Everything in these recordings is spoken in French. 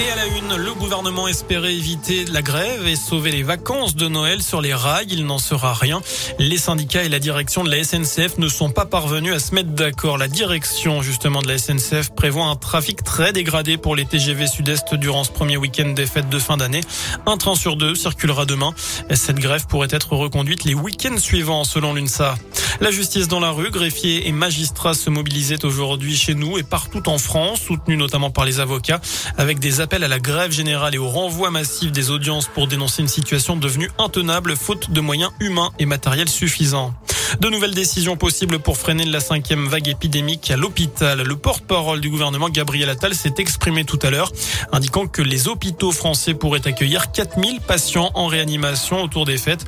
Et à la une, le gouvernement espérait éviter la grève et sauver les vacances de Noël sur les rails. Il n'en sera rien. Les syndicats et la direction de la SNCF ne sont pas parvenus à se mettre d'accord. La direction, justement, de la SNCF prévoit un trafic très dégradé pour les TGV Sud-Est durant ce premier week-end des fêtes de fin d'année. Un train sur deux circulera demain. Cette grève pourrait être reconduite les week-ends suivants, selon l'UNSA. La justice dans la rue, greffiers et magistrats se mobilisaient aujourd'hui chez nous et partout en France, soutenus notamment par les avocats, avec des appels à la grève générale et au renvoi massif des audiences pour dénoncer une situation devenue intenable faute de moyens humains et matériels suffisants. De nouvelles décisions possibles pour freiner la cinquième vague épidémique à l'hôpital. Le porte-parole du gouvernement, Gabriel Attal, s'est exprimé tout à l'heure, indiquant que les hôpitaux français pourraient accueillir 4000 patients en réanimation autour des fêtes.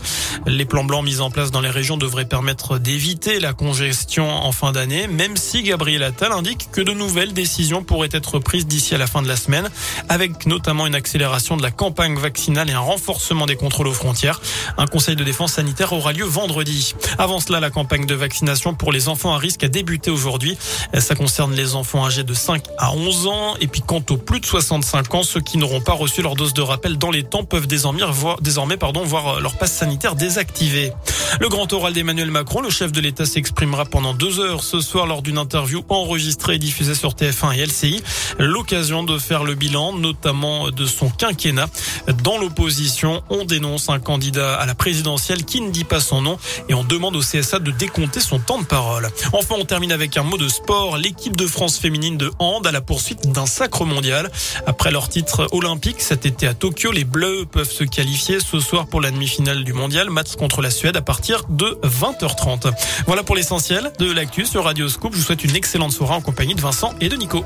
Les plans blancs mis en place dans les régions devraient permettre d'éviter la congestion en fin d'année, même si Gabriel Attal indique que de nouvelles décisions pourraient être prises d'ici à la fin de la semaine, avec notamment une accélération de la campagne vaccinale et un renforcement des contrôles aux frontières. Un conseil de défense sanitaire aura lieu vendredi. Avant cela, la campagne de vaccination pour les enfants à risque a débuté aujourd'hui. Ça concerne les enfants âgés de 5 à 11 ans. Et puis quant aux plus de 65 ans, ceux qui n'auront pas reçu leur dose de rappel dans les temps peuvent désormais voir, désormais, pardon, voir leur passe sanitaire désactivé. Le grand oral d'Emmanuel Macron, le chef de l'État s'exprimera pendant deux heures ce soir lors d'une interview enregistrée et diffusée sur TF1 et LCI. L'occasion de faire le bilan, notamment de son quinquennat. Dans l'opposition, on dénonce un candidat à la présidentielle qui ne dit pas son nom et on demande au CSA de décompter son temps de parole. Enfin, on termine avec un mot de sport. L'équipe de France féminine de hand à la poursuite d'un sacre mondial. Après leur titre olympique cet été à Tokyo, les Bleus peuvent se qualifier ce soir pour la demi-finale du mondial. Match contre la Suède à partir de 20h30. Voilà pour l'essentiel de l'actu sur Radio Scoop. Je vous souhaite une excellente soirée en compagnie de Vincent et de Nico.